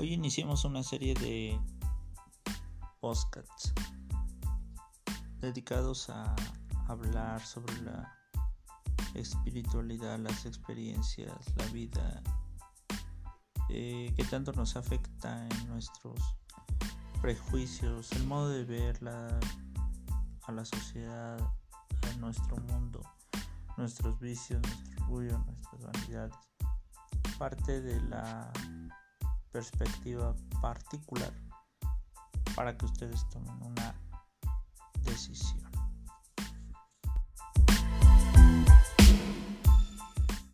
Hoy iniciamos una serie de podcasts dedicados a hablar sobre la espiritualidad, las experiencias, la vida, eh, que tanto nos afecta en nuestros prejuicios, el modo de ver a la sociedad, a nuestro mundo, nuestros vicios, nuestro orgullo, nuestras vanidades. Parte de la perspectiva particular para que ustedes tomen una decisión.